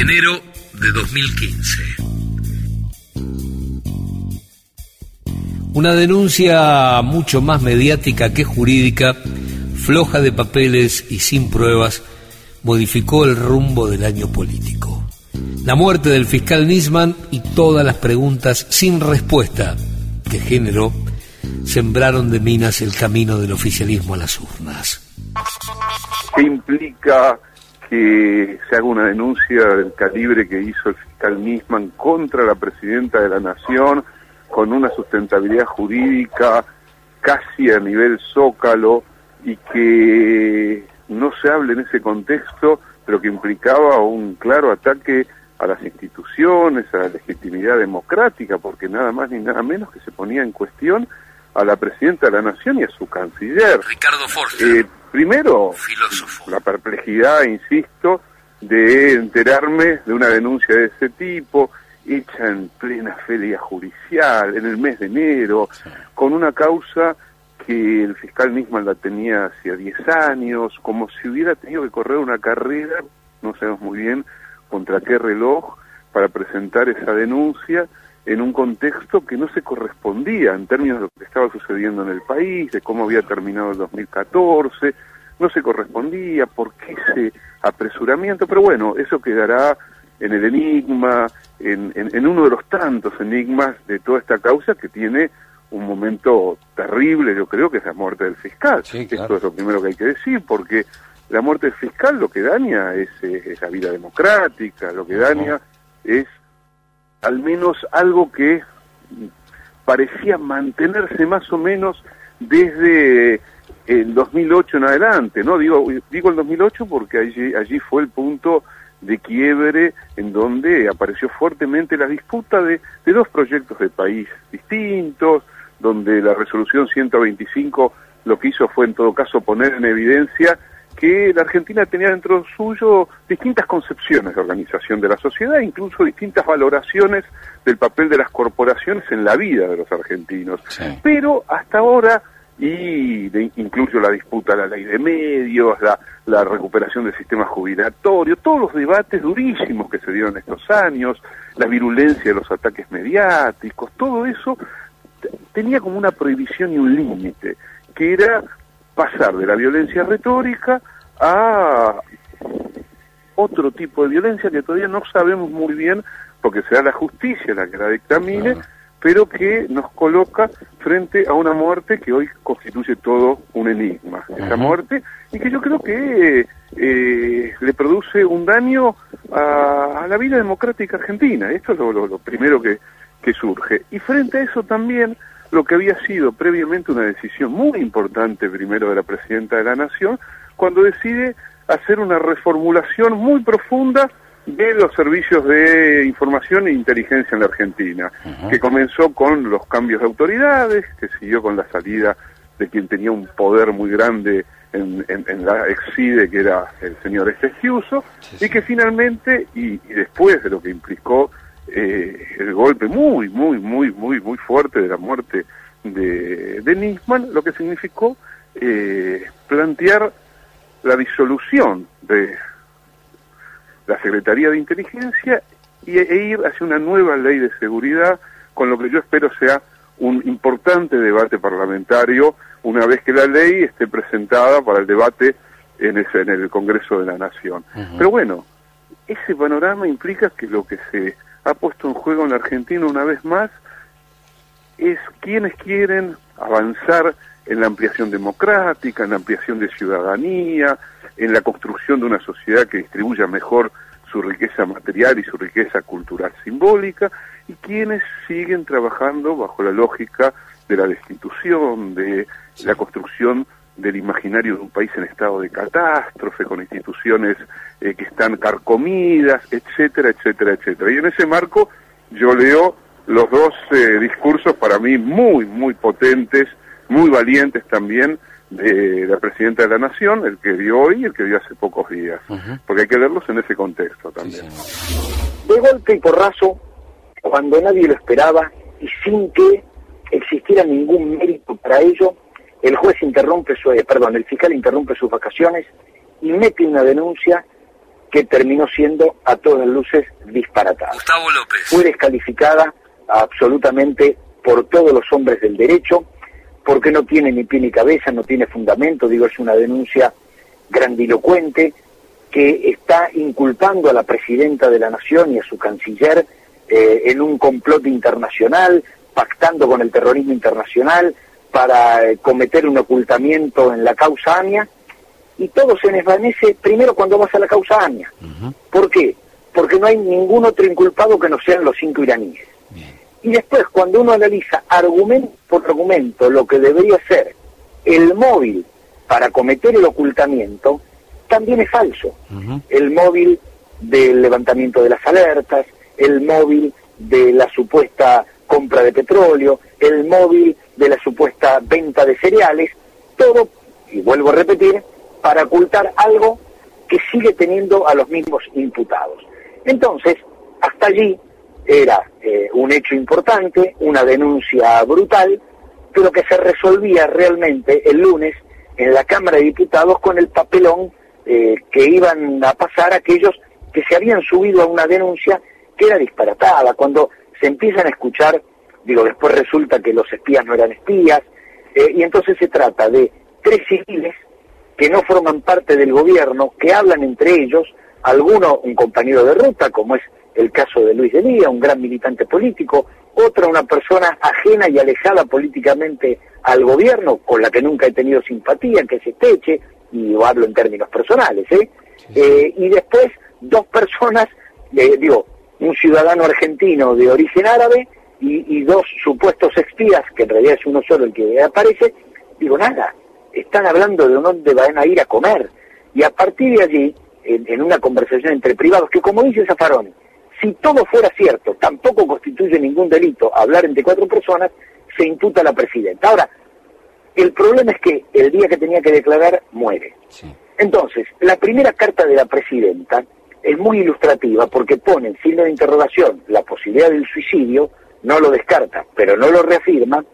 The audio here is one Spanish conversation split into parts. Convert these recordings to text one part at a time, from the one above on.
Enero de 2015. Una denuncia mucho más mediática que jurídica, floja de papeles y sin pruebas, modificó el rumbo del año político. La muerte del fiscal Nisman y todas las preguntas sin respuesta que generó sembraron de minas el camino del oficialismo a las urnas. ¿Qué implica que se haga una denuncia del calibre que hizo el fiscal Nisman contra la presidenta de la Nación, con una sustentabilidad jurídica casi a nivel zócalo, y que no se hable en ese contexto, pero que implicaba un claro ataque a las instituciones, a la legitimidad democrática, porque nada más ni nada menos que se ponía en cuestión a la presidenta de la Nación y a su canciller. Ricardo Forster. Eh, primero, filósofo. la perplejidad, insisto, de enterarme de una denuncia de ese tipo, hecha en plena feria judicial, en el mes de enero, con una causa que el fiscal Nisman la tenía hacía 10 años, como si hubiera tenido que correr una carrera, no sabemos muy bien contra qué reloj, para presentar esa denuncia en un contexto que no se correspondía en términos de lo que estaba sucediendo en el país, de cómo había terminado el 2014, no se correspondía, por qué ese apresuramiento, pero bueno, eso quedará en el enigma, en, en, uno de los tantos enigmas de toda esta causa que tiene un momento terrible, yo creo que es la muerte del fiscal. Esto es lo primero que hay que decir, porque la muerte del fiscal lo que daña es, la vida democrática, lo que daña es al menos algo que parecía mantenerse más o menos desde el 2008 en adelante, ¿no? Digo, digo el 2008 porque allí, allí fue el punto de quiebre en donde apareció fuertemente la disputa de, de dos proyectos de país distintos, donde la resolución 125 lo que hizo fue en todo caso poner en evidencia que la Argentina tenía dentro suyo distintas concepciones de organización de la sociedad, incluso distintas valoraciones del papel de las corporaciones en la vida de los argentinos. Pero hasta ahora, y incluso la disputa de la ley de medios, la, la recuperación del sistema jubilatorio, todos los debates durísimos que se dieron estos años, la virulencia de los ataques mediáticos, todo eso tenía como una prohibición y un límite, que era pasar de la violencia retórica a otro tipo de violencia que todavía no sabemos muy bien, porque será la justicia la que la dictamine, pero que nos coloca frente a una muerte que hoy constituye todo un enigma, esa muerte, y que yo creo que eh, le produce un daño a, la vida democrática argentina. Esto es lo primero que, que surge. Y frente a eso también lo que había sido previamente una decisión muy importante primero de la presidenta de la Nación, cuando decide hacer una reformulación muy profunda de los servicios de información e inteligencia en la Argentina, que comenzó con los cambios de autoridades, que siguió con la salida de quien tenía un poder muy grande en, la exide, que era el señor Estegiuso, y que finalmente, y después de lo que implicó eh, el golpe muy, muy, muy, muy, muy fuerte de la muerte de, de Nisman, lo que significó eh, plantear la disolución de la Secretaría de Inteligencia y, e ir hacia una nueva ley de seguridad, con lo que yo espero sea un importante debate parlamentario una vez que la ley esté presentada para el debate en, ese, en el Congreso de la Nación. Pero bueno, ese panorama implica que lo que se ha puesto en juego en la Argentina una vez más es quienes quieren avanzar en la ampliación democrática, en la ampliación de ciudadanía, en la construcción de una sociedad que distribuya mejor su riqueza material y su riqueza cultural simbólica, y quienes siguen trabajando bajo la lógica de la destitución, de la construcción del imaginario de un país en estado de catástrofe, con instituciones eh, que están carcomidas, etcétera, etcétera, etcétera. Y en ese marco yo leo los dos eh, discursos para mí muy, muy potentes, muy valientes también de la presidenta de la Nación, el que dio hoy y el que dio hace pocos días, porque hay que verlos en ese contexto también. de golpe y porrazo, cuando nadie lo esperaba y sin que existiera ningún mérito para ello, el juez interrumpe su, eh, perdón, el fiscal interrumpe sus vacaciones y mete una denuncia que terminó siendo a todas luces disparatada. Gustavo López. Fue descalificada absolutamente por todos los hombres del derecho, porque no tiene ni pie ni cabeza, no tiene fundamento, digo, es una denuncia grandilocuente que está inculpando a la presidenta de la Nación y a su canciller eh, en un complot internacional, pactando con el terrorismo internacional para eh, cometer un ocultamiento en la causa AMIA, y todo se desvanece primero cuando vas a la causa AMIA. ¿Por qué? Porque no hay ningún otro inculpado que no sean los cinco iraníes. Y después, cuando uno analiza argumento por argumento lo que debería ser el móvil para cometer el ocultamiento, también es falso. El móvil del levantamiento de las alertas, el móvil de la supuesta compra de petróleo, el móvil de la supuesta venta de cereales, todo, y vuelvo a repetir, para ocultar algo que sigue teniendo a los mismos imputados. Entonces, hasta allí era eh, un hecho importante, una denuncia brutal, pero que se resolvía realmente el lunes en la Cámara de Diputados con el papelón eh, que iban a pasar aquellos que se habían subido a una denuncia que era disparatada. Cuando se empiezan a escuchar, digo, después resulta que los espías no eran espías, eh, y entonces se trata de tres civiles que no forman parte del gobierno, que hablan entre ellos, alguno un compañero de ruta, como es el caso de Luis de Lía, un gran militante político, otra una persona ajena y alejada políticamente al gobierno, con la que nunca he tenido simpatía, que se Esteche, y lo hablo en términos personales, ¿eh? eh y después dos personas, eh, digo, un ciudadano argentino de origen árabe y, y, dos supuestos espías, que en realidad es uno solo el que aparece, digo, nada, están hablando de dónde van a ir a comer. Y a partir de allí, en, una conversación entre privados, que como dice Zafaroni, si todo fuera cierto, tampoco constituye ningún delito hablar entre cuatro personas, se imputa a la presidenta. Ahora, el problema es que el día que tenía que declarar, muere. Entonces, la primera carta de la presidenta es muy ilustrativa porque pone en signo de interrogación la posibilidad del suicidio, no lo descarta, pero no lo reafirma,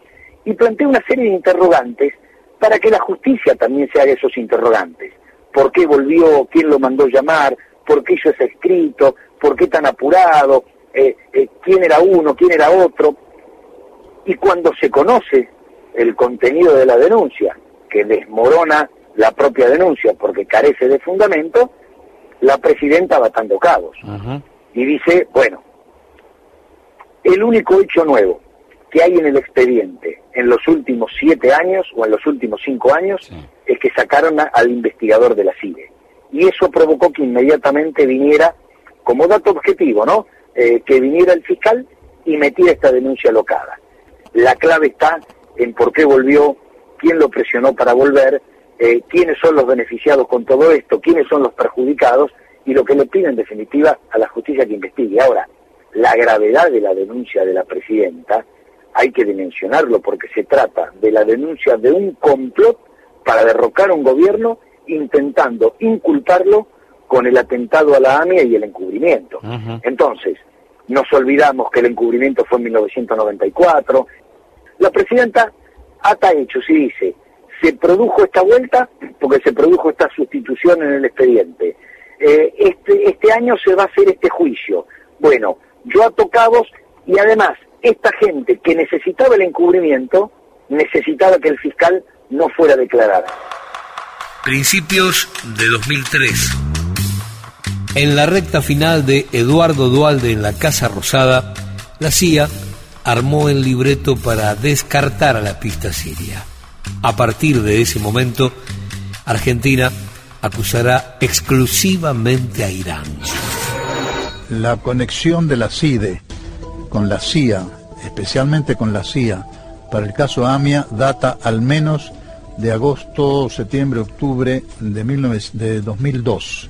y plantea una serie de interrogantes para que la justicia también se haga esos interrogantes. ¿Por qué volvió? ¿Quién lo mandó llamar? ¿Por qué hizo ese escrito? ¿Por qué tan apurado? Eh, eh, ¿Quién era uno? ¿Quién era otro? Y cuando se conoce el contenido de la denuncia, que desmorona la propia denuncia porque carece de fundamento, la presidenta va atando cabos. Y dice, bueno, el único hecho nuevo que hay en el expediente en los últimos siete años o en los últimos cinco años es que sacaron al investigador de la CIDE. Y eso provocó que inmediatamente viniera, como dato objetivo, ¿no? Eh, que viniera el fiscal y metiera esta denuncia locada. La clave está en por qué volvió, quién lo presionó para volver, eh, quiénes son los beneficiados con todo esto, quiénes son los perjudicados y lo que le pide en definitiva a la justicia que investigue. Ahora, la gravedad de la denuncia de la presidenta hay que dimensionarlo porque se trata de la denuncia de un complot para derrocar un gobierno intentando inculparlo con el atentado a la AMIA y el encubrimiento. Entonces, nos olvidamos que el encubrimiento fue en 1994. La presidenta ata hecho, sí dice, se produjo esta vuelta porque se produjo esta sustitución en el expediente. Eh, este, este año se va a hacer este juicio. Bueno, yo ato cabos y además esta gente que necesitaba el encubrimiento necesitaba que el fiscal no fuera declarada. Principios de 2003. En la recta final de Eduardo Dualde en la Casa Rosada, la CIA armó el libreto para descartar a la pista siria. A partir de ese momento, Argentina acusará exclusivamente a Irán. La conexión de la CIDE con la CIA, especialmente con la CIA, para el caso AMIA data al menos de agosto, septiembre, octubre de, de 2002.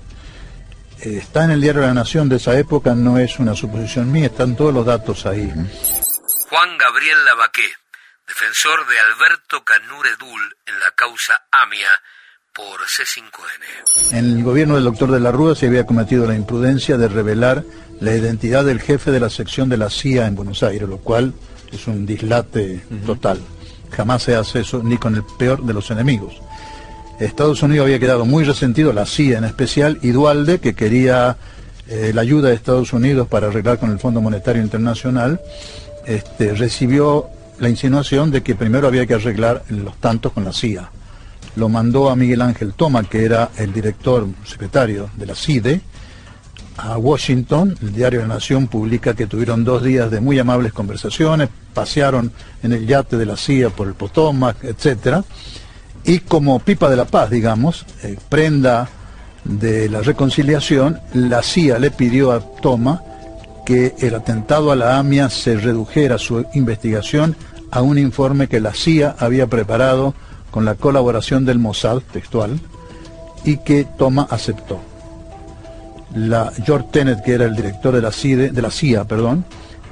Eh, está en el diario La Nación de esa época, no es una suposición mía, están todos los datos ahí. Juan Gabriel Lavaqué, defensor de Alberto Canuredul en la causa AMIA por C5N. En el gobierno del doctor de la Rúa se había cometido la imprudencia de revelar la identidad del jefe de la sección de la CIA en Buenos Aires, lo cual es un dislate total. Jamás se hace eso ni con el peor de los enemigos. Estados Unidos había quedado muy resentido, la CIA en especial, y Dualde, que quería eh, la ayuda de Estados Unidos para arreglar con el Fondo Monetario Internacional, este, recibió la insinuación de que primero había que arreglar los tantos con la CIA. Lo mandó a Miguel Ángel Toma, que era el director secretario de la CIDE, a Washington. El diario La Nación publica que tuvieron dos días de muy amables conversaciones, pasearon en el yate de la CIA por el Potomac, etcétera. Y como pipa de la paz, digamos, eh, prenda de la reconciliación, la CIA le pidió a Toma que el atentado a la AMIA se redujera su investigación a un informe que la CIA había preparado con la colaboración del Mossad textual y que Toma aceptó. La George Tenet, que era el director de la, de la CIA, perdón,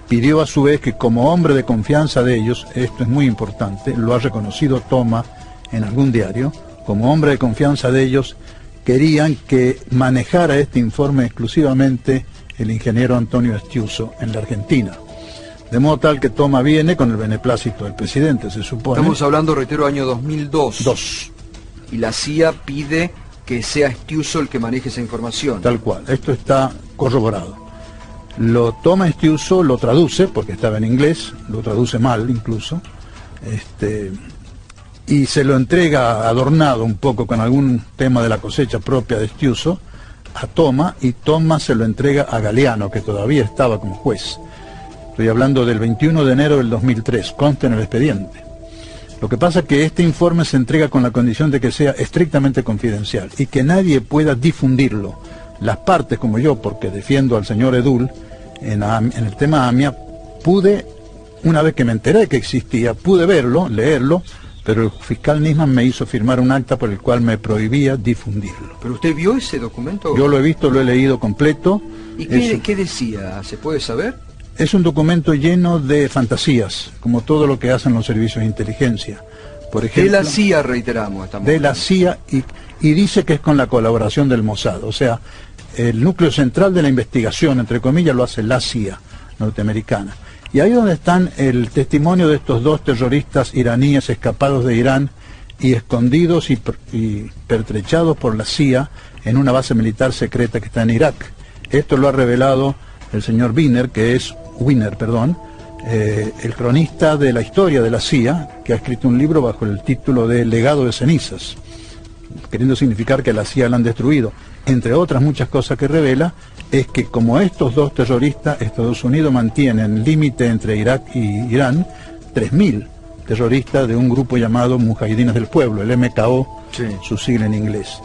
pidió a su vez que como hombre de confianza de ellos, esto es muy importante, lo ha reconocido Toma en algún diario, como hombre de confianza de ellos, querían que manejara este informe exclusivamente el ingeniero Antonio Estiuso en la Argentina. De modo tal que Toma viene con el beneplácito del presidente, se supone. Estamos hablando, reitero, año 2002. Dos. Y la CIA pide que sea Estiuso el que maneje esa información. Tal cual, esto está corroborado. Lo toma Estiuso, lo traduce, porque estaba en inglés, lo traduce mal incluso, este, y se lo entrega adornado un poco con algún tema de la cosecha propia de Estiuso a Toma y Toma se lo entrega a Galeano, que todavía estaba como juez. Estoy hablando del 21 de enero del 2003, consta en el expediente. Lo que pasa es que este informe se entrega con la condición de que sea estrictamente confidencial y que nadie pueda difundirlo. Las partes, como yo, porque defiendo al señor Edul, en, en el tema AMIA, pude, una vez que me enteré que existía, pude verlo, leerlo, pero el fiscal Nisman me hizo firmar un acta por el cual me prohibía difundirlo. ¿Pero usted vio ese documento? Yo lo he visto, lo he leído completo. ¿Y qué, qué decía? ¿Se puede saber? Es un documento lleno de fantasías, como todo lo que hacen los servicios de inteligencia. Por ejemplo, de la CIA, reiteramos. Estamos de la CIA y, y dice que es con la colaboración del Mossad. O sea, el núcleo central de la investigación, entre comillas, lo hace la CIA norteamericana. Y ahí donde están el testimonio de estos dos terroristas iraníes escapados de Irán y escondidos y, pertrechados por la CIA en una base militar secreta que está en Irak. Esto lo ha revelado el señor Wiener, que es Wiener, perdón, eh, el cronista de la historia de la CIA, que ha escrito un libro bajo el título de Legado de cenizas, queriendo significar que la CIA la han destruido. Entre otras muchas cosas que revela, es que como estos dos terroristas, Estados Unidos mantienen límite entre Irak y Irán, 3.000 terroristas de un grupo llamado Mujahidines del Pueblo, el MKO, sí. su sigla en inglés.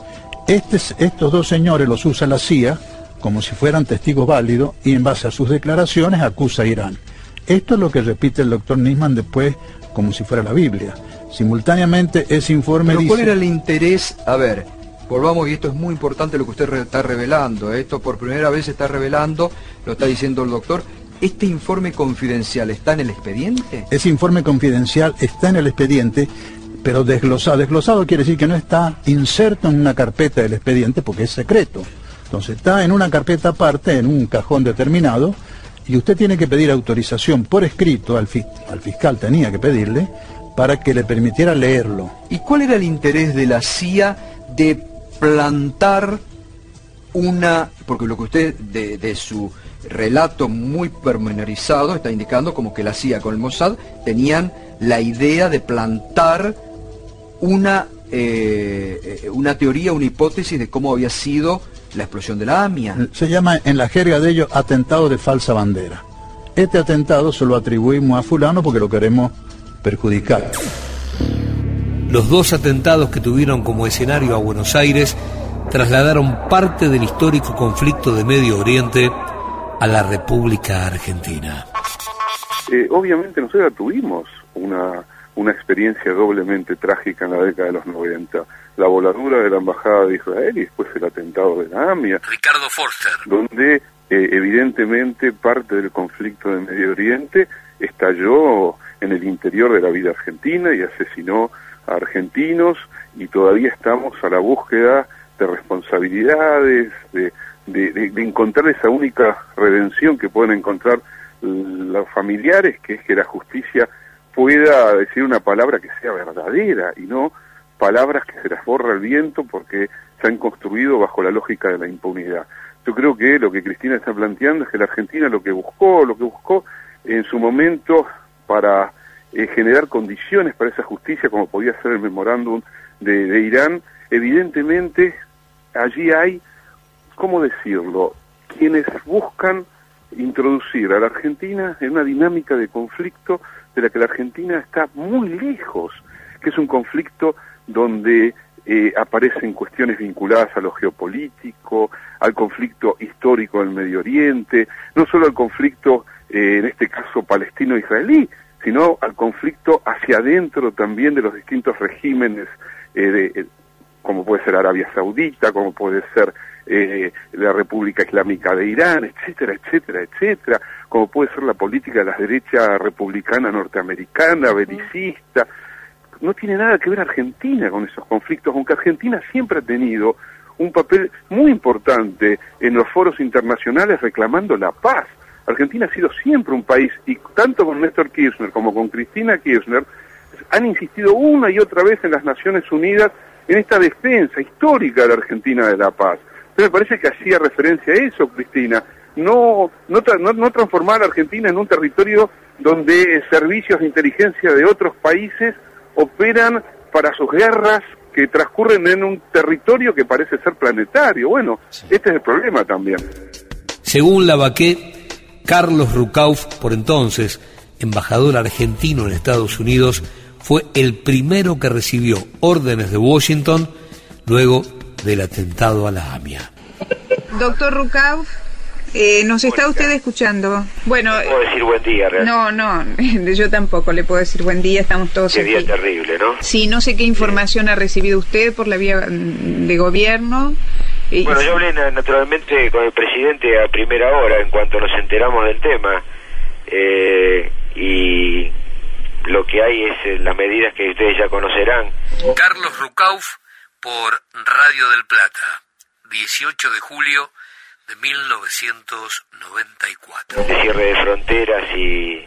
Este, estos dos señores los usa la CIA como si fueran testigos válidos y en base a sus declaraciones acusa a Irán. Esto es lo que repite el doctor Nisman después como si fuera la Biblia. Simultáneamente ese informe ¿Pero dice... ¿Cuál era el interés? A ver, volvamos y esto es muy importante lo que usted está revelando. ¿eh? Esto por primera vez se está revelando, lo está diciendo el doctor. ¿Este informe confidencial está en el expediente? Ese informe confidencial está en el expediente, pero desglosado. Desglosado quiere decir que no está inserto en una carpeta del expediente porque es secreto. Entonces está en una carpeta aparte, en un cajón determinado, y usted tiene que pedir autorización por escrito, al, fiscal tenía que pedirle, para que le permitiera leerlo. ¿Y cuál era el interés de la CIA de plantar una, porque lo que usted de, de su relato muy pormenorizado está indicando como que la CIA con el Mossad tenían la idea de plantar una, eh, una teoría, una hipótesis de cómo había sido la explosión de la AMIA. Se llama en la jerga de ellos atentado de falsa bandera. Este atentado se lo atribuimos a fulano porque lo queremos perjudicar. Los dos atentados que tuvieron como escenario a Buenos Aires trasladaron parte del histórico conflicto de Medio Oriente a la República Argentina. Eh, obviamente nosotros tuvimos una, una experiencia doblemente trágica en la década de los 90 la voladura de la Embajada de Israel y después el atentado de la AMIA. Ricardo Forster. Donde eh, evidentemente parte del conflicto de Medio Oriente estalló en el interior de la vida argentina y asesinó a argentinos y todavía estamos a la búsqueda de responsabilidades, de, de, encontrar esa única redención que pueden encontrar los familiares, que es que la justicia pueda decir una palabra que sea verdadera y no palabras que se las borra el viento porque se han construido bajo la lógica de la impunidad. Yo creo que lo que Cristina está planteando es que la Argentina lo que buscó, lo que buscó en su momento para eh, generar condiciones para esa justicia, como podía ser el memorándum de, Irán, evidentemente allí hay, ¿cómo decirlo?, quienes buscan introducir a la Argentina en una dinámica de conflicto de la que la Argentina está muy lejos, que es un conflicto donde eh, aparecen cuestiones vinculadas a lo geopolítico, al conflicto histórico del Medio Oriente, no solo al conflicto, eh, en este caso palestino-israelí, sino al conflicto hacia adentro también de los distintos regímenes, eh, de, como puede ser Arabia Saudita, como puede ser la República Islámica de Irán, etcétera, etcétera, etcétera, como puede ser la política de la derecha republicana norteamericana, belicista, no tiene nada que ver Argentina con esos conflictos, aunque Argentina siempre ha tenido un papel muy importante en los foros internacionales reclamando la paz. Argentina ha sido siempre un país, y tanto con Néstor Kirchner como con Cristina Kirchner, han insistido una y otra vez en las Naciones Unidas en esta defensa histórica de la Argentina de la paz. Entonces me parece que hacía referencia a eso, Cristina, no, no, no, no transformar a la Argentina en un territorio donde servicios de inteligencia de otros países operan para sus guerras que transcurren en un territorio que parece ser planetario. Bueno, este es el problema también. Según Lavaqué, Carlos Rucauf, por entonces embajador argentino en Estados Unidos, fue el primero que recibió órdenes de Washington luego del atentado a la AMIA. Doctor Rucauf, eh, ¿Nos está usted escuchando? Bueno, no puedo decir buen día, realmente. No, no, yo tampoco le puedo decir buen día, estamos todos Qué día terrible, ¿no? Sí, no sé qué información ha recibido usted por la vía mm, de gobierno. Bueno, yo hablé naturalmente con el presidente a primera hora en cuanto nos enteramos del tema. Eh, y lo que hay es eh, las medidas que ustedes ya conocerán. Carlos Rucauf por Radio del Plata, 18 de julio de 1994. De cierre de fronteras y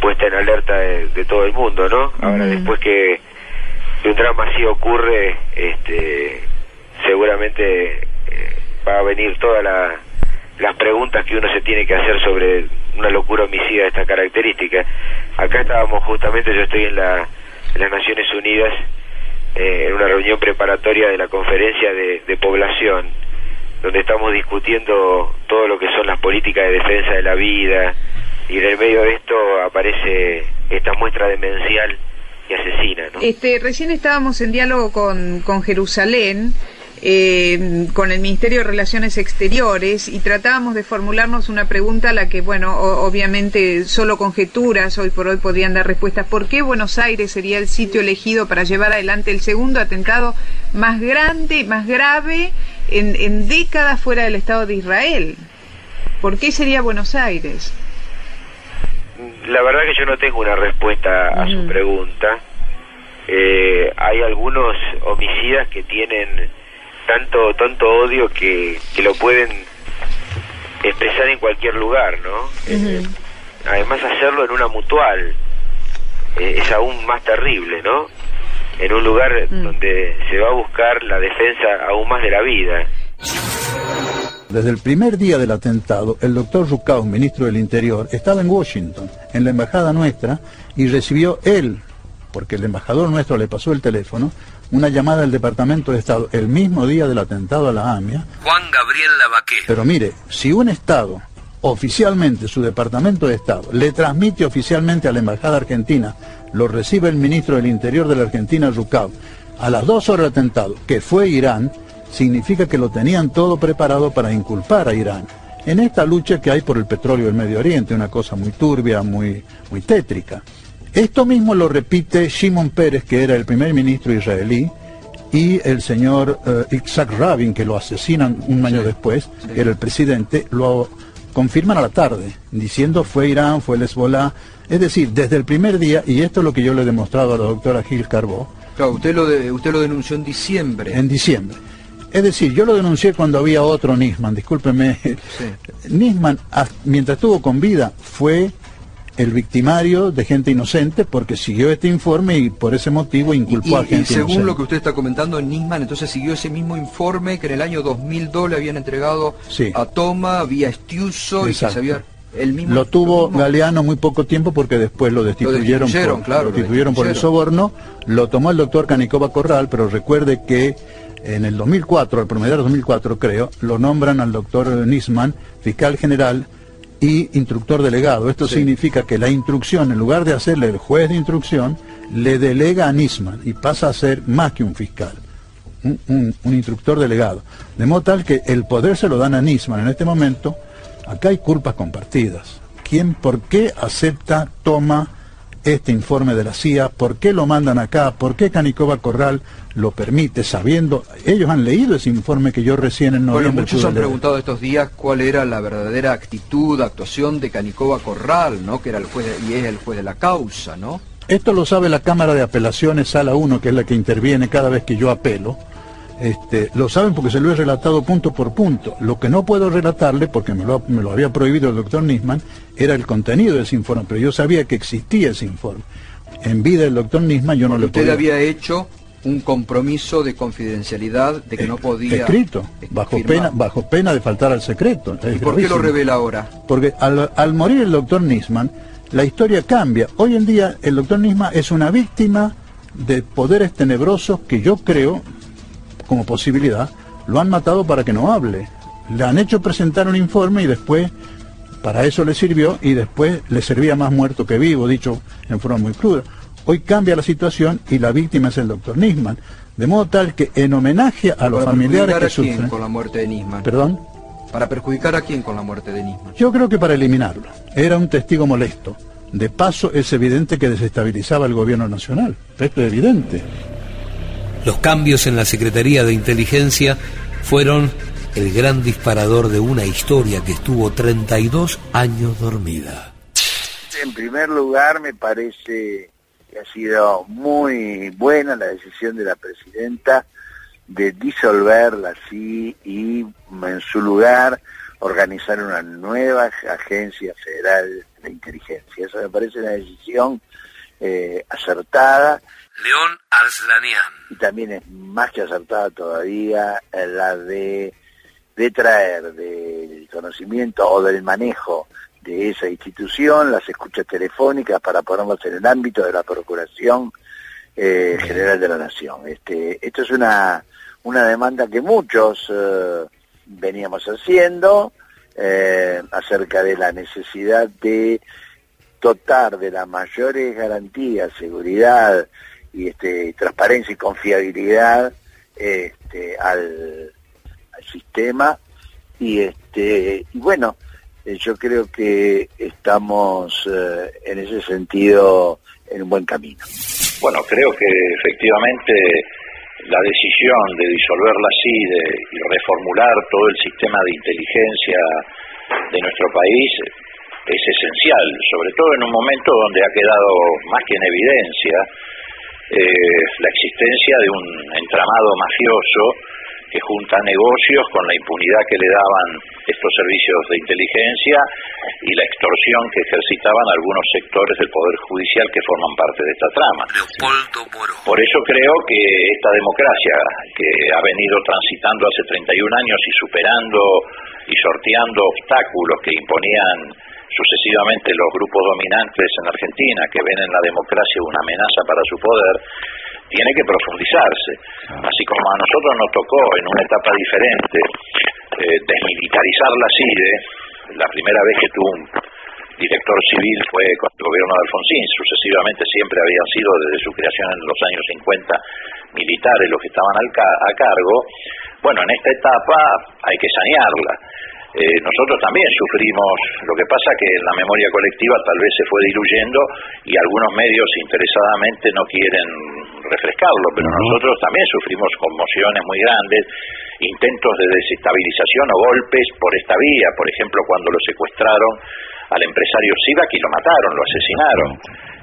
puesta en alerta de, todo el mundo, ¿no? Ahora, después que un drama así ocurre, este, seguramente eh, va a venir todas las preguntas que uno se tiene que hacer sobre una locura homicida de esta característica. Acá estábamos justamente, yo estoy en, la, las Naciones Unidas, eh, en una reunión preparatoria de la conferencia de población donde estamos discutiendo todo lo que son las políticas de defensa de la vida y en el medio de esto aparece esta muestra demencial y asesina. ¿no? Este, recién estábamos en diálogo con, con Jerusalén. Eh, con el Ministerio de Relaciones Exteriores y tratábamos de formularnos una pregunta a la que, bueno, obviamente solo conjeturas hoy por hoy podrían dar respuestas. ¿Por qué Buenos Aires sería el sitio elegido para llevar adelante el segundo atentado más grande, más grave en, décadas fuera del Estado de Israel. ¿Por qué sería Buenos Aires? La verdad que yo no tengo una respuesta a su pregunta. Eh, hay algunos homicidas que tienen tanto tanto odio que, que lo pueden expresar en cualquier lugar, ¿no? Además hacerlo en una mutual eh, es aún más terrible, ¿no? en un lugar mm. donde se va a buscar la defensa aún más de la vida. Desde el primer día del atentado, el doctor Rucao, ministro del Interior, estaba en Washington, en la embajada nuestra, y recibió él, porque el embajador nuestro le pasó el teléfono, una llamada del Departamento de Estado el mismo día del atentado a la AMIA. Juan Gabriel Lavaqué. Pero mire, si un Estado, oficialmente su Departamento de Estado, le transmite oficialmente a la Embajada Argentina lo recibe el ministro del Interior de la Argentina, Rucao, a las dos horas del atentado, que fue Irán, significa que lo tenían todo preparado para inculpar a Irán. En esta lucha que hay por el petróleo del Medio Oriente, una cosa muy turbia, muy, muy tétrica. Esto mismo lo repite Shimon Pérez, que era el primer ministro israelí, y el señor uh, Isaac Rabin, que lo asesinan un año después, era el presidente, lo confirman a la tarde, diciendo fue Irán, fue el Hezbollah, es decir, desde el primer día, y esto es lo que yo le he demostrado a la doctora Gil Carbó. Claro, usted lo, de, usted lo denunció en diciembre. En diciembre. Es decir, yo lo denuncié cuando había otro Nisman, discúlpeme. Nisman, mientras estuvo con vida, fue el victimario de gente inocente porque siguió este informe y por ese motivo inculpó a gente y según inocente. lo que usted está comentando, Nisman entonces siguió ese mismo informe que en el año 2002 le habían entregado Sí. a Toma vía Estiuso y que se había el mismo Lo tuvo Galeano muy poco tiempo porque después lo destituyeron, destituyeron, por, claro, lo lo destituyeron por el soborno. Lo tomó el doctor Canicova Corral, pero recuerde que en el 2004, al promediar 2004 creo, lo nombran al doctor Nisman fiscal general y instructor delegado. Esto Sí. significa que la instrucción, en lugar de hacerle el juez de instrucción, le delega a Nisman y pasa a ser más que un fiscal. Un, un- un instructor delegado. De modo tal que el poder se lo dan a Nisman en este momento. Acá hay culpas compartidas. ¿Quién, por qué acepta, toma este informe de la CIA? ¿Por qué lo mandan acá? ¿Por qué Canicova Corral lo permite sabiendo? Ellos han leído ese informe que yo recién en Bueno, noviembre muchos pude han leer. preguntado estos días cuál era la verdadera actitud, actuación de Canicova Corral, ¿no? Que era el juez de- y es el juez de la causa, ¿no? Esto lo sabe la Cámara de Apelaciones, Sala 1, que es la que interviene cada vez que yo apelo. Este, lo saben porque se lo he relatado punto por punto. Lo que no puedo relatarle, porque me lo, me lo había prohibido el doctor Nisman, era el contenido de ese informe, pero yo sabía que existía ese informe. En vida del doctor Nisman yo no le Usted podía... había hecho un compromiso de confidencialidad de que no podía... Escrito, bajo firmar. pena, bajo pena de faltar al secreto. ¿Y por qué lo revela ahora? Porque al, al morir el doctor Nisman, la historia cambia. Hoy en día el doctor Nisman es una víctima de poderes tenebrosos que yo creo, como posibilidad, lo han matado para que no hable. Le han hecho presentar un informe y después, para eso le sirvió y después le servía más muerto que vivo, dicho en forma muy cruda. Hoy cambia la situación y la víctima es el doctor Nisman. De modo tal que en homenaje a los ¿Para familiares perjudicar que a quién con la muerte de Nisman? Perdón. ¿Para perjudicar a quién con la muerte de Nisman? Yo creo que para eliminarlo. Era un testigo molesto. De paso, es evidente que desestabilizaba el gobierno nacional. Esto es evidente. Los cambios en la Secretaría de Inteligencia fueron el gran disparador de una historia que estuvo 32 años dormida. En primer lugar, me parece que ha sido muy buena la decisión de la presidenta de disolver la CI y en su lugar organizar una nueva agencia federal de inteligencia. Eso me parece una decisión eh, acertada León Arslanian. y también es más que acertada todavía la de, de traer del conocimiento o del manejo de esa institución las escuchas telefónicas para ponerlas en el ámbito de la Procuración eh, General de la Nación. Este, esto es una, una demanda que muchos eh, veníamos haciendo eh, acerca de la necesidad de dotar de las mayores garantías, seguridad y este, transparencia y confiabilidad este, al, sistema y este y bueno eh, yo creo que estamos eh, en ese sentido en un buen camino. Bueno, creo que efectivamente la decisión de disolver la CIDE y reformular todo el sistema de inteligencia de nuestro país es esencial, sobre todo en un momento donde ha quedado más que en evidencia eh, la existencia de un entramado mafioso que junta negocios con la impunidad que le daban estos servicios de inteligencia y la extorsión que ejercitaban algunos sectores del Poder Judicial que forman parte de esta trama. Leopoldo Moro. Por eso creo que esta democracia que ha venido transitando hace 31 años y superando y sorteando obstáculos que imponían sucesivamente los grupos dominantes en Argentina, que ven en la democracia una amenaza para su poder, tiene que profundizarse. Así como a nosotros nos tocó en una etapa diferente eh, desmilitarizar la CIDE, la primera vez que tuvo un director civil fue con el gobierno de Alfonsín, sucesivamente siempre habían sido desde su creación en los años 50 militares los que estaban al ca- a cargo. Bueno, en esta etapa hay que sanearla. Eh, nosotros también sufrimos, lo que pasa que en la memoria colectiva tal vez se fue diluyendo y algunos medios interesadamente no quieren refrescarlo, pero nosotros también sufrimos conmociones muy grandes, intentos de desestabilización o golpes por esta vía, por ejemplo cuando lo secuestraron al empresario Sivak y lo mataron, lo asesinaron.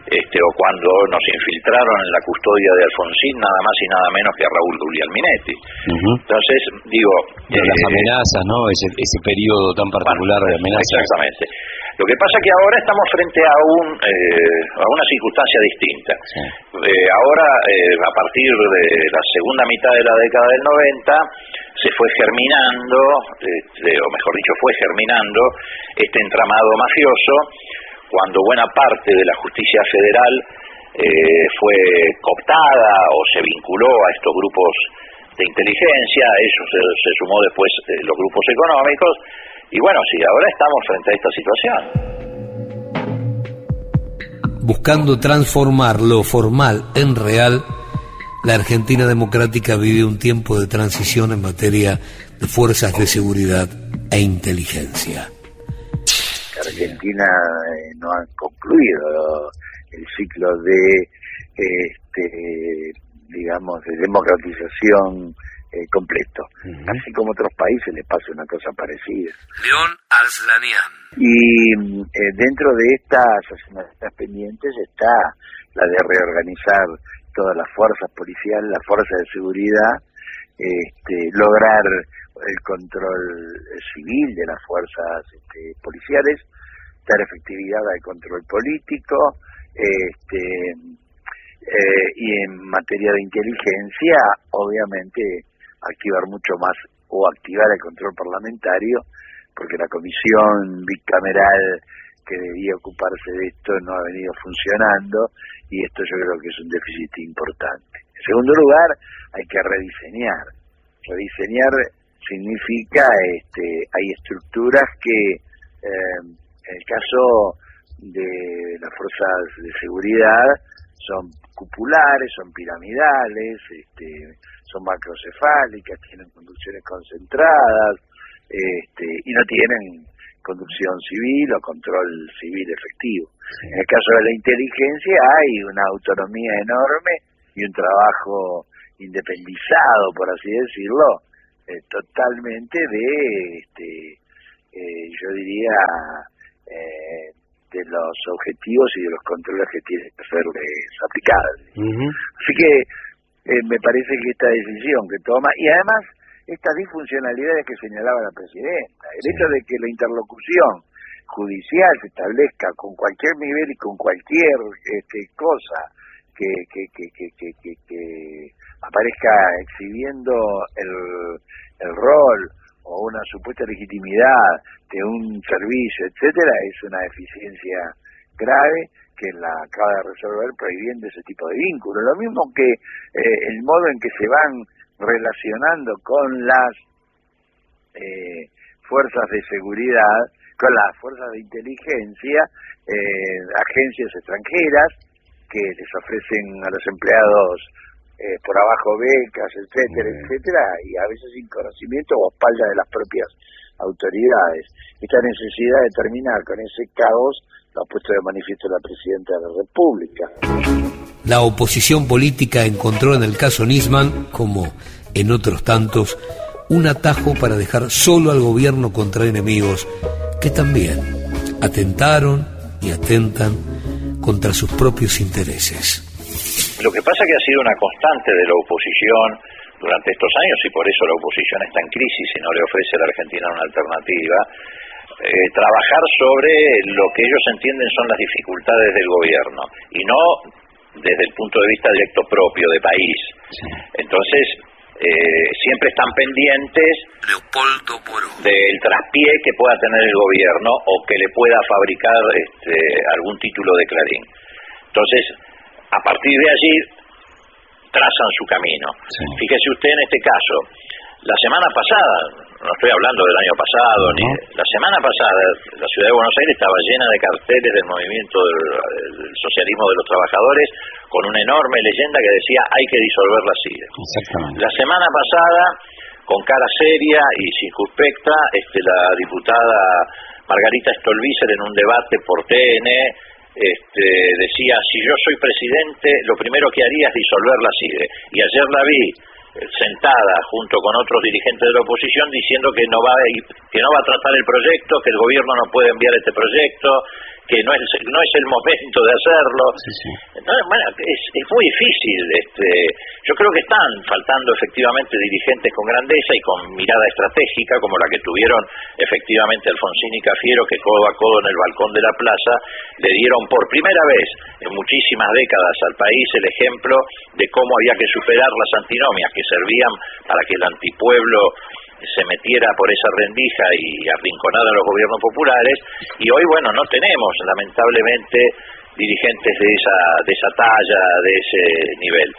Este, o cuando nos infiltraron en la custodia de Alfonsín nada más y nada menos que a Raúl Guglielminetti. Entonces, digo... Las eh, amenazas, ¿no? Ese, ese periodo tan particular de amenazas. Exactamente. Lo que pasa es que ahora estamos frente a un eh, a una circunstancia distinta. Eh, ahora, eh, a partir de la segunda mitad de la década del 90, se fue germinando, este, o mejor dicho, fue germinando este entramado mafioso, cuando buena parte de la justicia federal fue cooptada o se vinculó a estos grupos de inteligencia, eso se, se sumó después los grupos económicos, y bueno, sí, ahora estamos frente a esta situación. Buscando transformar lo formal en real, la Argentina democrática vive un tiempo de transición en materia de fuerzas de seguridad e inteligencia. Argentina eh, no ha concluido el ciclo de, este, digamos, de democratización eh, completo. Así como otros países les pasa una cosa parecida. León Arslanian. Y eh, dentro de estas asignaturas pendientes está la de reorganizar todas las fuerzas policiales, las fuerzas de seguridad, este, lograr el control civil de las fuerzas este, policiales, efectividad al control político, este, eh, y en materia de inteligencia, obviamente, activar mucho más o activar el control parlamentario, porque la comisión bicameral que debía ocuparse de esto no ha venido funcionando y esto yo creo que es un déficit importante. En segundo lugar, hay que rediseñar. Rediseñar significa, este, hay estructuras que, eh, en el caso de las fuerzas de seguridad, son cupulares, son piramidales, este, son macrocefálicas, tienen conducciones concentradas este, y no tienen conducción civil o control civil efectivo. En el caso de la inteligencia hay una autonomía enorme y un trabajo independizado, por así decirlo, eh, totalmente de, este, eh, yo diría, eh, de los objetivos y de los controles que tienen que serles aplicables. Así que eh, me parece que esta decisión que toma, y además estas disfuncionalidades que señalaba la presidenta, el hecho de que la interlocución judicial se establezca con cualquier nivel y con cualquier este, cosa que, que, que, que, que aparezca exhibiendo el, el rol o una supuesta legitimidad de un servicio, etcétera, es una deficiencia grave que la acaba de resolver prohibiendo ese tipo de vínculos. Lo mismo que eh, el modo en que se van relacionando con las eh, fuerzas de seguridad, con las fuerzas de inteligencia, eh, agencias extranjeras que les ofrecen a los empleados por abajo becas, etcétera, etcétera, y a veces sin conocimiento o espalda de las propias autoridades. Esta necesidad de terminar con ese caos lo ha puesto de manifiesto la Presidenta de la República. La oposición política encontró en el caso Nisman, como en otros tantos, un atajo para dejar solo al gobierno contra enemigos que también atentaron y atentan contra sus propios intereses. Lo que pasa es que ha sido una constante de la oposición durante estos años y por eso la oposición está en crisis y no le ofrece a la Argentina una alternativa, eh, trabajar sobre lo que ellos entienden son las dificultades del gobierno y no desde el punto de vista directo propio de país. Entonces, eh, siempre están pendientes del traspié que pueda tener el gobierno o que le pueda fabricar este, algún título de Clarín. Entonces, a partir de allí, trazan su camino. Fíjese usted en este caso, la semana pasada, no estoy hablando del año pasado, ni la semana pasada la ciudad de Buenos Aires estaba llena de carteles del movimiento del, socialismo de los trabajadores con una enorme leyenda que decía hay que disolver la CIDE. La semana pasada, con cara seria y circunspecta, este, la diputada Margarita Stolbizer en un debate por TN este, decía, si yo soy presidente, lo primero que haría es disolver la CIDE. Y ayer la vi eh, sentada junto con otros dirigentes de la oposición diciendo que no va a, que no va a tratar el proyecto, que el gobierno no puede enviar este proyecto, que no es no es el momento de hacerlo. bueno, es, es muy difícil. Este, yo creo que están faltando efectivamente dirigentes con grandeza y con mirada estratégica, como la que tuvieron efectivamente Alfonsín y Cafiero, que codo a codo en el balcón de la plaza le dieron por primera vez en muchísimas décadas al país el ejemplo de cómo había que superar las antinomias que servían para que el antipueblo se metiera por esa rendija y arrinconada a los gobiernos populares. Y hoy bueno no tenemos lamentablemente dirigentes de esa de esa talla de ese nivel.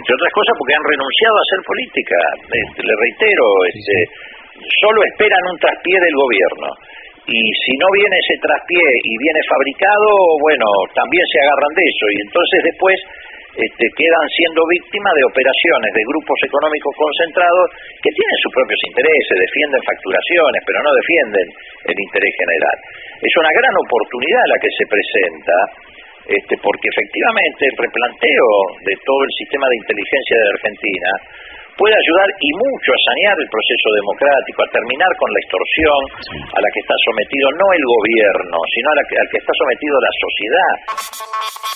Entre otras cosas porque han renunciado a hacer política. Este, le reitero este solo esperan un traspié del gobierno. Y si no viene ese traspié y viene fabricado bueno también se agarran de eso. Y entonces después este, quedan siendo víctimas de operaciones de grupos económicos concentrados que tienen sus propios intereses, defienden facturaciones, pero no defienden el interés general. Es una gran oportunidad la que se presenta, este, porque efectivamente el replanteo de todo el sistema de inteligencia de Argentina puede ayudar y mucho a sanear el proceso democrático, a terminar con la extorsión a la que está sometido no el gobierno, sino a la que, al que está sometido la sociedad.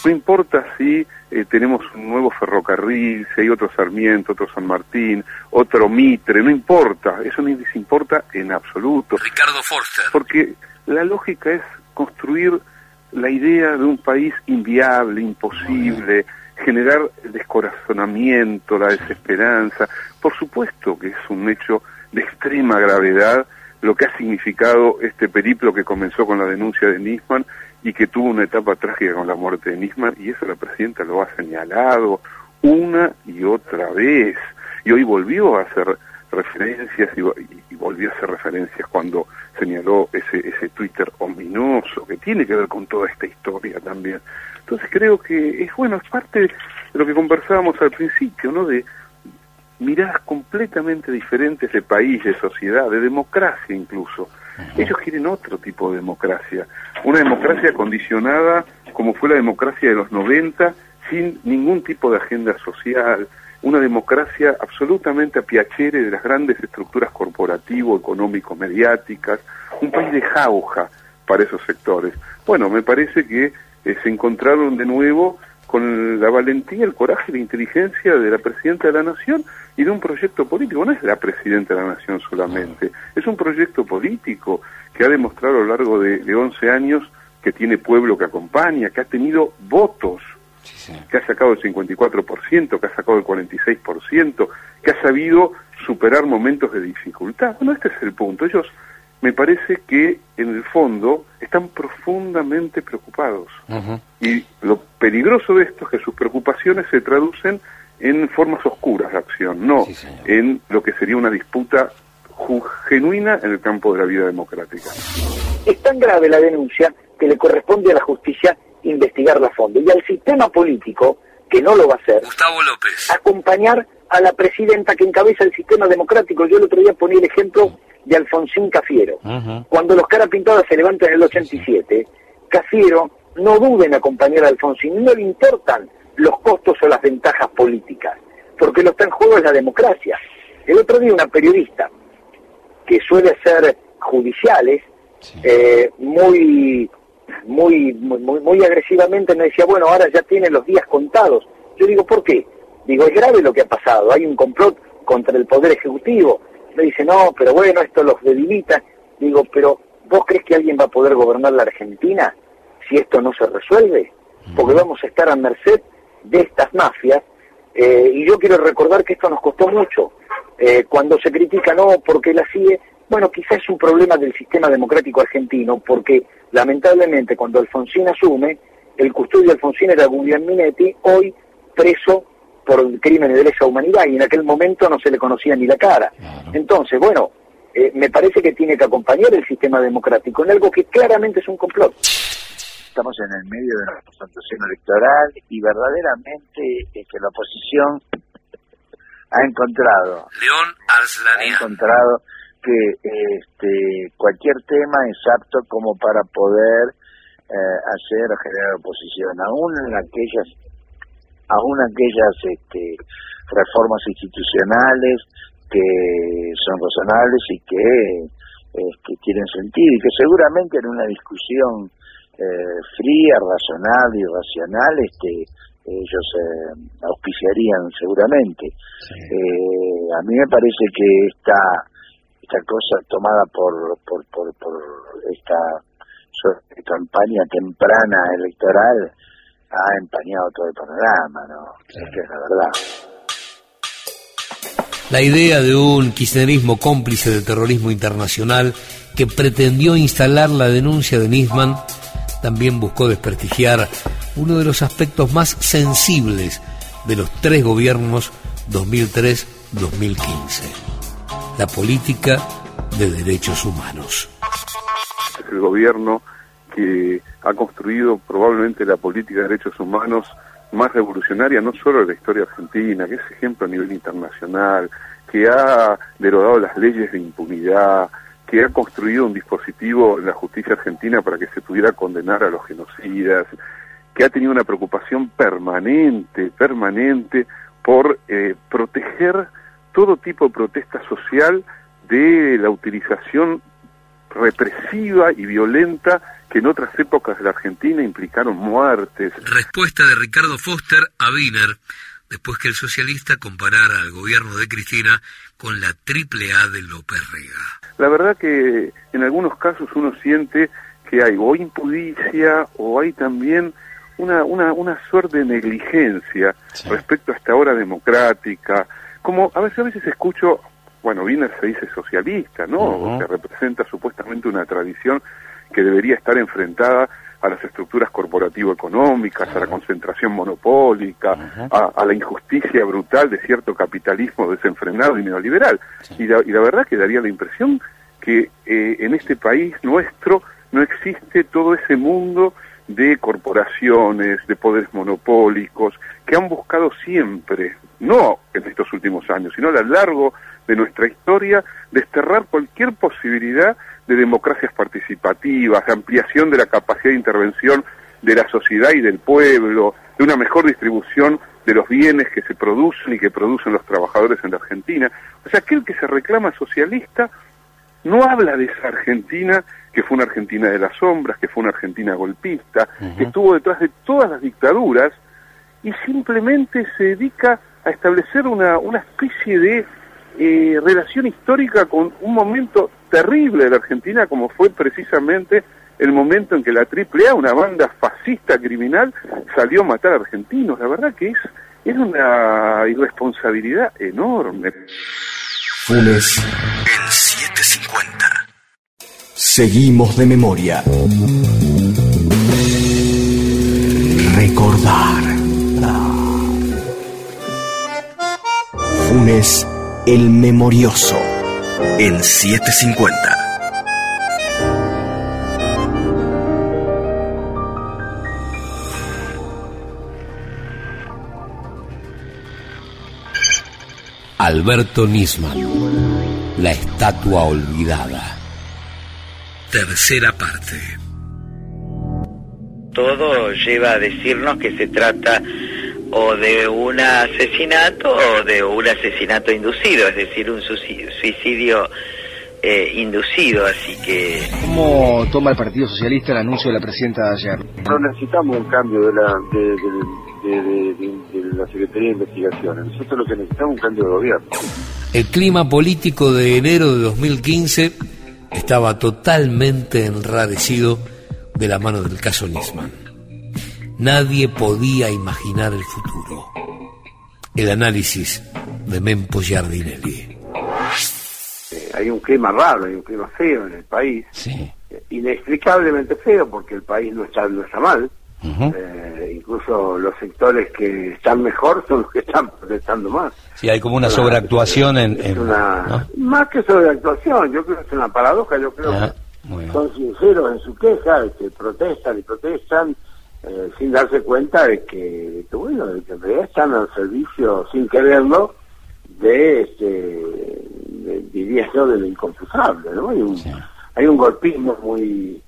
No importa si eh, tenemos un nuevo ferrocarril, si hay otro Sarmiento, otro San Martín, otro Mitre, no importa, eso no les importa en absoluto. Ricardo Forster. Porque la lógica es construir la idea de un país inviable, imposible, generar el descorazonamiento, la desesperanza. Por supuesto que es un hecho de extrema gravedad lo que ha significado este periplo que comenzó con la denuncia de Nisman y que tuvo una etapa trágica con la muerte de Nisman, y eso la presidenta lo ha señalado una y otra vez. Y hoy volvió a hacer referencias y, volvió a hacer referencias cuando señaló ese, ese Twitter ominoso que tiene que ver con toda esta historia también. Entonces creo que es bueno, es parte de lo que conversábamos al principio, ¿no? De miradas completamente diferentes de país, de sociedad, de democracia incluso. Ellos quieren otro tipo de democracia, una democracia condicionada como fue la democracia de los 90, sin ningún tipo de agenda social, una democracia absolutamente a piacere de las grandes estructuras corporativo, económico, mediáticas, un país de jauja para esos sectores. Bueno, me parece que eh, se encontraron de nuevo con la valentía, el coraje la inteligencia de la Presidenta de la Nación y de un proyecto político. No es la Presidenta de la Nación solamente, es un proyecto político que ha demostrado a lo largo de, de 11 años que tiene pueblo que acompaña, que ha tenido votos, que ha sacado el 54%, que ha sacado el 46%, que ha sabido superar momentos de dificultad. Bueno, este es el punto. Ellos me parece que en el fondo están profundamente preocupados. Y lo peligroso de esto es que sus preocupaciones se traducen en formas oscuras de acción, no en lo que sería una disputa genuina en el campo de la vida democrática. Es tan grave la denuncia que le corresponde a la justicia investigarla a fondo y al sistema político, que no lo va a hacer, Gustavo López. acompañar a la presidenta que encabeza el sistema democrático. Yo el otro día ponía el ejemplo de Alfonsín Cafiero. Cuando los cara pintadas se levantan en el 87, Cafiero no duda en acompañar a Alfonsín, no le importan los costos o las ventajas políticas, porque lo que está en juego es la democracia. El otro día una periodista que suele ser judiciales, eh, muy, muy, muy, muy agresivamente me decía, bueno, ahora ya tiene los días contados. Yo digo, ¿por qué? Digo, es grave lo que ha pasado, hay un complot contra el Poder Ejecutivo, me dice, no, pero bueno, esto los debilita. Digo, pero ¿vos crees que alguien va a poder gobernar la Argentina si esto no se resuelve? Porque vamos a estar a merced de estas mafias. Eh, y yo quiero recordar que esto nos costó mucho. Eh, cuando se critica, no, porque la sigue, bueno, quizás es un problema del sistema democrático argentino, porque lamentablemente cuando Alfonsín asume, el custodio Alfonsín era Guglielmo Minetti, hoy preso por crímenes de lesa humanidad y en aquel momento no se le conocía ni la cara. Entonces, bueno, eh, me parece que tiene que acompañar el sistema democrático en algo que claramente es un complot. Estamos en el medio de una constitución electoral y verdaderamente es que la oposición ha encontrado León ha encontrado que este, cualquier tema es apto como para poder eh, hacer o generar oposición, aún en aquellas aún aquellas este, reformas institucionales que son razonables y que este, tienen sentido y que seguramente en una discusión eh, fría, razonable y racional, este, ellos eh, auspiciarían seguramente. Eh, a mí me parece que esta esta cosa tomada por por, por, por esta campaña temprana electoral ha empañado todo el panorama, ¿no? Es la verdad. La idea de un kirchnerismo cómplice del terrorismo internacional que pretendió instalar la denuncia de Nisman también buscó desprestigiar uno de los aspectos más sensibles de los tres gobiernos 2003-2015, la política de derechos humanos. Es el gobierno que ha construido probablemente la política de derechos humanos más revolucionaria no solo de la historia argentina, que es ejemplo a nivel internacional, que ha derogado las leyes de impunidad, que ha construido un dispositivo en la justicia argentina para que se pudiera condenar a los genocidas, que ha tenido una preocupación permanente, permanente por eh, proteger todo tipo de protesta social de la utilización represiva y violenta que en otras épocas de la Argentina implicaron muertes. Respuesta de Ricardo Foster a Wiener después que el socialista comparara al gobierno de Cristina con la triple A de López Rega. La verdad que en algunos casos uno siente que hay o impudicia o hay también una, una, una suerte de negligencia respecto a esta hora democrática. Como a veces, a veces escucho, bueno, Wiener se dice socialista, ¿no? Que representa supuestamente una tradición que debería estar enfrentada a las estructuras corporativo-económicas, a la concentración monopólica, a, la injusticia brutal de cierto capitalismo desenfrenado y neoliberal. Y, la, y la verdad que daría la impresión que eh, en este país nuestro no existe todo ese mundo de corporaciones, de poderes monopólicos, que han buscado siempre, no en estos últimos años, sino a lo largo de nuestra historia, desterrar cualquier posibilidad de democracias participativas, de ampliación de la capacidad de intervención de la sociedad y del pueblo, de una mejor distribución de los bienes que se producen y que producen los trabajadores en la Argentina. O sea, aquel que se reclama socialista no habla de esa Argentina que fue una Argentina de las sombras, que fue una Argentina golpista, que estuvo detrás de todas las dictaduras y simplemente se dedica a establecer una, una especie de eh, relación histórica con un momento terrible de la Argentina como fue precisamente el momento en que la AAA, una banda fascista criminal, salió a matar a argentinos. La verdad que es, es una irresponsabilidad enorme. Funes en 750. Seguimos de memoria. Recordar. Funes el Memorioso en 750. Alberto Nisman, La estatua olvidada. Tercera parte. Todo lleva a decirnos que se trata o de un asesinato o de un asesinato inducido, es decir, un suicidio eh, inducido, así que... ¿Cómo toma el Partido Socialista el anuncio de la presidenta de ayer? No necesitamos un cambio de la, de, la Secretaría de Investigaciones, nosotros lo que necesitamos es un cambio de gobierno. El clima político de enero de 2015 estaba totalmente enrarecido de la mano del caso Nisman. Nadie podía imaginar el futuro. El análisis de Mempo Giardinelli. Eh, hay un clima raro, hay un clima feo en el país. Sí. inexplicablemente feo porque el país no está, no está mal. Eh, incluso los sectores que están mejor son los que están protestando más. Sí, hay como una sobreactuación en... Más que sobreactuación, yo creo que es una paradoja, yo creo ah, que son sinceros en su queja, que protestan y protestan eh, sin darse cuenta de que, bueno, de que en realidad están al servicio, sin quererlo, de, este, diría yo, de lo inconfusable, ¿no? Hay un, hay un golpismo muy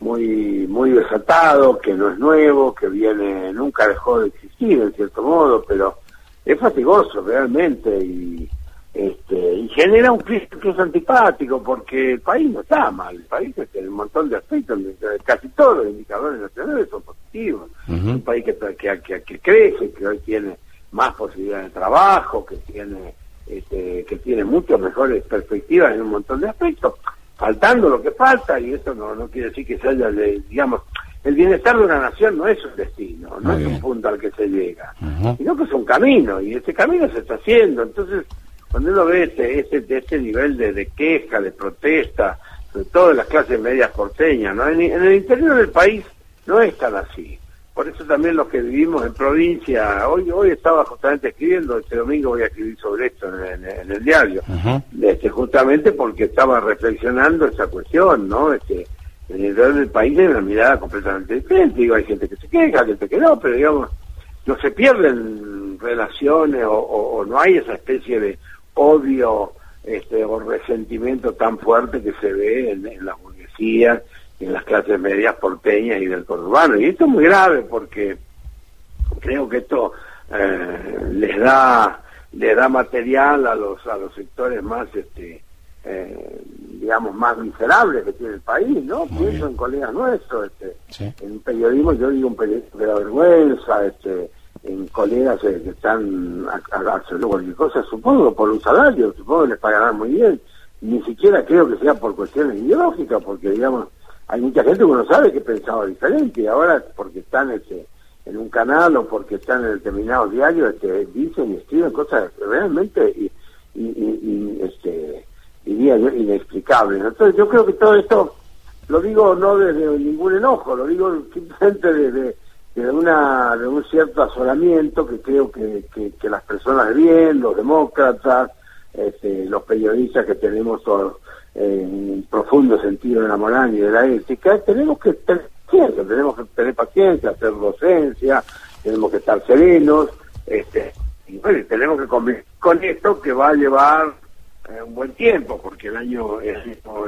muy muy desatado, que no es nuevo, que viene, nunca dejó de existir en cierto modo, pero es fatigoso realmente y este, y genera un clima que es antipático porque el país no está mal, el país tiene un montón de aspectos, casi todos los indicadores nacionales son positivos, un país que, que, que, crece, que hoy tiene más posibilidades de trabajo, que tiene este, que tiene muchas mejores perspectivas en un montón de aspectos, faltando lo que falta, y eso no, no quiere decir que se haya, de, digamos, el bienestar de una nación no es un destino, no es un punto al que se llega, sino que es un camino, y ese camino se está haciendo, entonces cuando uno ve este, este, este nivel de, de, queja, de protesta, sobre todo en las clases medias porteñas, ¿no? En, el interior del país no es tan así. Por eso también los que vivimos en provincia, hoy hoy estaba justamente escribiendo, este domingo voy a escribir sobre esto en, el diario, este, justamente porque estaba reflexionando esa cuestión, ¿no? Este, en el del país hay una mirada completamente diferente, digo, hay gente que se queja, gente que no, pero digamos, no se pierden relaciones o no hay esa especie de odio este, o resentimiento tan fuerte que se ve en, en las burguesías, en las clases medias porteñas y del conurbano. Y esto es muy grave porque creo que esto eh, les da le da material a los a los sectores más este eh, digamos más miserables que tiene el país no pienso en colegas nuestros este en periodismo yo digo un periodismo de la vergüenza este en colegas eh, que están haciendo cualquier cosa, supongo por un salario, supongo que les pagarán muy bien. Ni siquiera creo que sea por cuestiones ideológicas, porque digamos, hay mucha gente que uno sabe que pensaba diferente y ahora porque están este, en un canal o porque están en determinados diarios este, dicen y escriben cosas realmente y, este, diría inexplicables. Entonces yo creo que todo esto, lo digo no desde ningún enojo, lo digo simplemente desde de una de un cierto asolamiento que creo que, que, las personas bien, los demócratas, este, los periodistas que tenemos todo, profundo sentido de la moral y de la ética, tenemos que tener paciencia, tenemos que tener paciencia, hacer docencia, tenemos que estar serenos, este, y bueno, tenemos que convivir con esto que va a llevar eh, un buen tiempo, porque el año, el,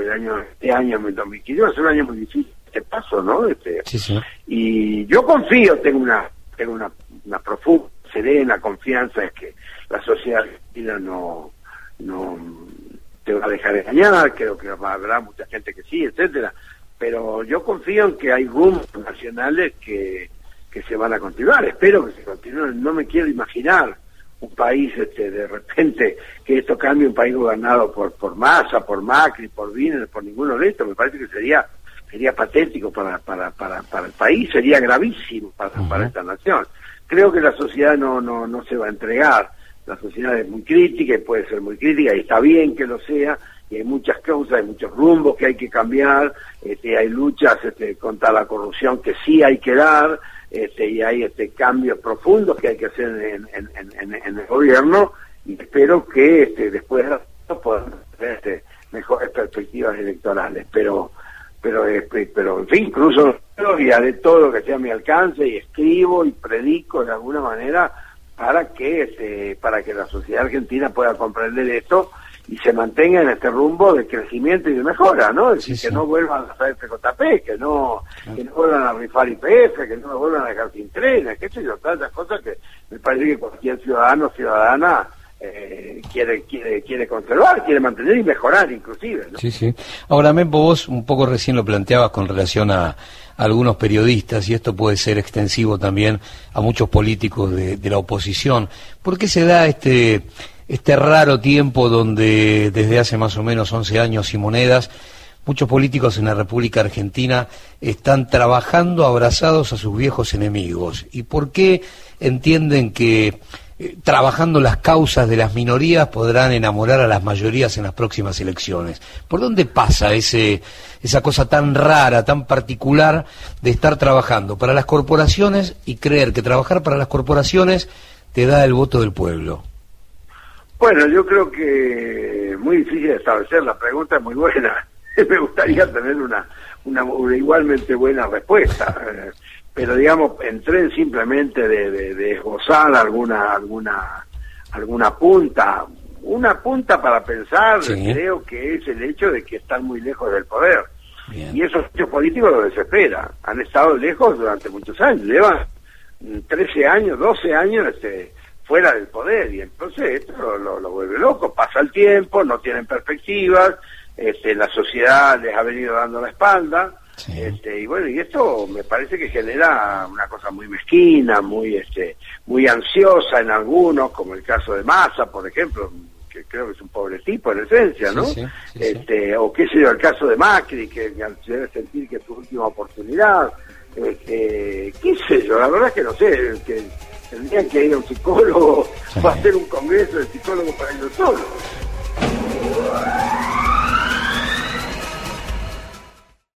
el año, este año, 2015, va a ser un año muy difícil este paso, ¿no? Este, Y yo confío, tengo una, tengo una, una profunda, serena confianza en que la sociedad argentina no, no te va a dejar engañar, creo que habrá mucha gente que sí, etcétera, pero yo confío en que hay rumbos nacionales que, que se van a continuar, espero que se continúen, no me quiero imaginar un país este, de repente que esto cambie un país gobernado por por Massa, por Macri, por Wiener, por ninguno de estos, me parece que sería sería patético para, para, para, para el país, sería gravísimo para, para esta nación. Creo que la sociedad no, no, no se va a entregar. La sociedad es muy crítica y puede ser muy crítica y está bien que lo sea y hay muchas causas, hay muchos rumbos que hay que cambiar, este, hay luchas este, contra la corrupción que sí hay que dar este, y hay este, cambios profundos que hay que hacer en, el gobierno y espero que este, después podamos tener este, mejores perspectivas electorales. Pero pero este, pero en fin, incluso y haré todo lo que sea a mi alcance y escribo y predico de alguna manera para que este, para que la sociedad argentina pueda comprender esto y se mantenga en este rumbo de crecimiento y de mejora, ¿no? Es decir, que no vuelvan a hacer PJP, que no, que no vuelvan a rifar IPF, que no vuelvan a dejar sin trenes, que sé yo, esas cosas que me parece que cualquier ciudadano o ciudadana eh, quiere, quiere, quiere conservar, quiere mantener y mejorar inclusive. Sí, sí. Ahora, Mempo, vos un poco recién lo planteabas con relación a, algunos periodistas, y esto puede ser extensivo también a muchos políticos de, de, la oposición. ¿Por qué se da este, este raro tiempo donde desde hace más o menos 11 años y monedas, muchos políticos en la República Argentina están trabajando abrazados a sus viejos enemigos? ¿Y por qué entienden que eh, trabajando las causas de las minorías podrán enamorar a las mayorías en las próximas elecciones. ¿Por dónde pasa ese, esa cosa tan rara, tan particular de estar trabajando para las corporaciones y creer que trabajar para las corporaciones te da el voto del pueblo? Bueno, yo creo que es muy difícil de establecer, la pregunta es muy buena. Me gustaría tener una, una, una igualmente buena respuesta pero digamos, entré simplemente de, de, de esbozar alguna, alguna, alguna punta, una punta para pensar, creo que es el hecho de que están muy lejos del poder. Y esos hechos políticos lo desespera. Han estado lejos durante muchos años. Llevan 13 años, 12 años este, fuera del poder y entonces esto lo, lo, vuelve loco, pasa el tiempo, no tienen perspectivas, este, la sociedad les ha venido dando la espalda, este, y bueno, y esto me parece que genera una cosa muy mezquina, muy este, muy ansiosa en algunos, como el caso de Massa, por ejemplo, que creo que es un pobre tipo en esencia, ¿no? este, o qué sé yo, el caso de Macri, que debe sentir que es su última oportunidad, este, qué sé yo, la verdad es que no sé, que tendrían que ir a un psicólogo o hacer un congreso de psicólogos para ellos solos.